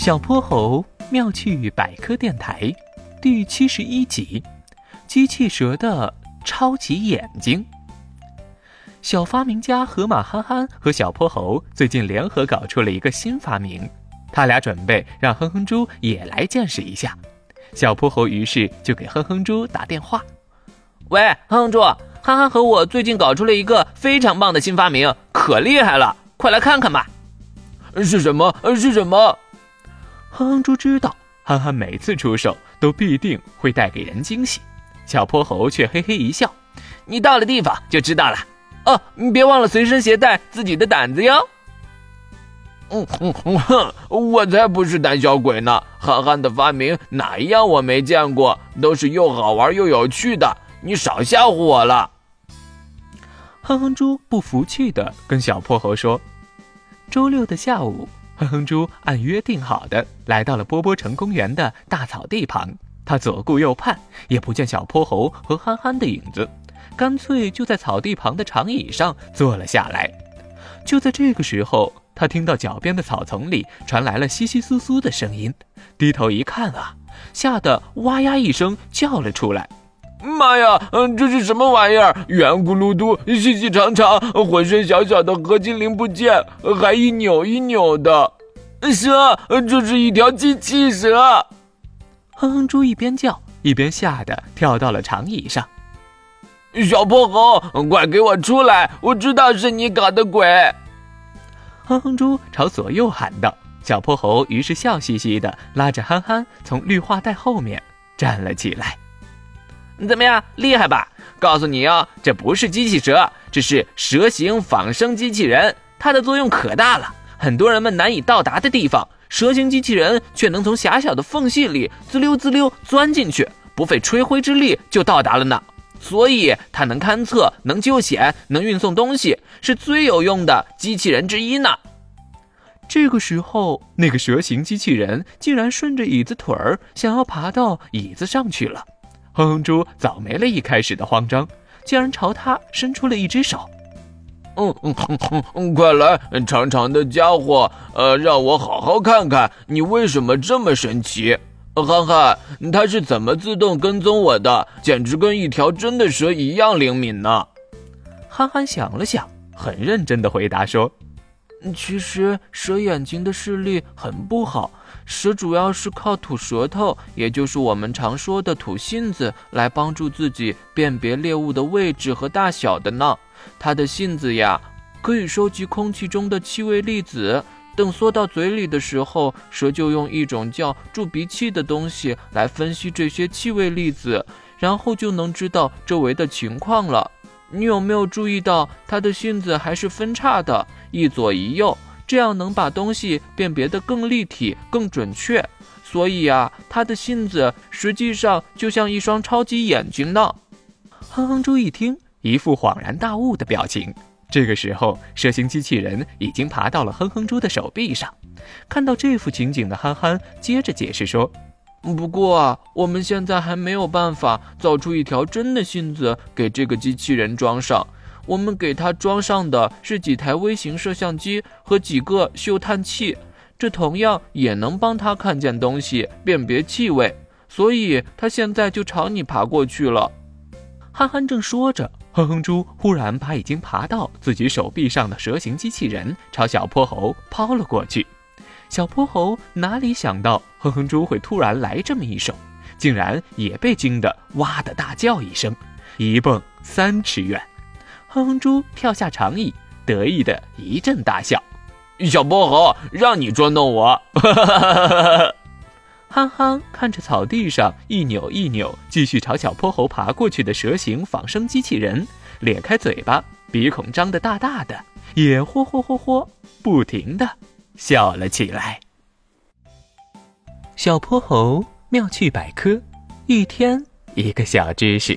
小泼猴妙趣百科电台第七十一集：机器蛇的超级眼睛。小发明家河马憨憨和小泼猴最近联合搞出了一个新发明，他俩准备让哼哼猪也来见识一下。小泼猴于是就给哼哼猪打电话：“喂，哼哼猪，憨憨和我最近搞出了一个非常棒的新发明，可厉害了，快来看看吧！是什么？是什么？”哼哼猪知道，憨憨每次出手都必定会带给人惊喜。小泼猴却嘿嘿一笑：“你到了地方就知道了。哦，你别忘了随身携带自己的胆子哟。”“嗯嗯哼，我才不是胆小鬼呢！憨憨的发明哪一样我没见过？都是又好玩又有趣的，你少吓唬我了。”哼哼猪不服气的跟小泼猴说：“周六的下午。”哼哼猪按约定好的来到了波波城公园的大草地旁，他左顾右盼，也不见小泼猴和憨憨的影子，干脆就在草地旁的长椅上坐了下来。就在这个时候，他听到脚边的草丛里传来了窸窸窣窣的声音，低头一看啊，吓得哇呀一声叫了出来。妈呀，嗯，这是什么玩意儿？圆咕噜嘟，细细长长，浑身小小的合金零部件，还一扭一扭的。蛇，这是一条机器蛇。哼哼猪一边叫一边吓得跳到了长椅上。小泼猴，快给我出来！我知道是你搞的鬼。哼哼猪朝左右喊道。小泼猴于是笑嘻嘻的拉着憨憨从绿化带后面站了起来。怎么样，厉害吧？告诉你哦，这不是机器蛇，这是蛇形仿生机器人，它的作用可大了。很多人们难以到达的地方，蛇形机器人却能从狭小的缝隙里滋溜滋溜钻进去，不费吹灰之力就到达了呢。所以它能勘测，能救险，能运送东西，是最有用的机器人之一呢。这个时候，那个蛇形机器人竟然顺着椅子腿儿想要爬到椅子上去了。哼哼猪早没了一开始的慌张，竟然朝他伸出了一只手。嗯嗯嗯嗯，快来，长长的家伙，呃，让我好好看看你为什么这么神奇。憨憨，它是怎么自动跟踪我的？简直跟一条真的蛇一样灵敏呢。憨憨想了想，很认真的回答说。其实蛇眼睛的视力很不好，蛇主要是靠吐舌头，也就是我们常说的吐信子，来帮助自己辨别猎物的位置和大小的呢。它的信子呀，可以收集空气中的气味粒子，等缩到嘴里的时候，蛇就用一种叫助鼻器的东西来分析这些气味粒子，然后就能知道周围的情况了。你有没有注意到它的信子还是分叉的，一左一右，这样能把东西辨别得更立体、更准确。所以啊，它的信子实际上就像一双超级眼睛呢。哼哼猪一听，一副恍然大悟的表情。这个时候，蛇形机器人已经爬到了哼哼猪的手臂上。看到这幅情景的憨憨接着解释说。不过啊，我们现在还没有办法造出一条真的信子给这个机器人装上。我们给它装上的是几台微型摄像机和几个嗅探器，这同样也能帮它看见东西、辨别气味。所以它现在就朝你爬过去了。憨憨正说着，哼哼猪忽然把已经爬到自己手臂上的蛇形机器人朝小泼猴抛了过去。小泼猴哪里想到哼哼猪会突然来这么一手，竟然也被惊得哇的大叫一声，一蹦三尺远。哼哼猪跳下长椅，得意的一阵大笑。小泼猴，让你捉弄我！憨憨看着草地上一扭一扭，继续朝小泼猴爬过去的蛇形仿生机器人，咧开嘴巴，鼻孔张得大大的，也嚯嚯嚯嚯，不停的。笑了起来。小泼猴妙趣百科，一天一个小知识。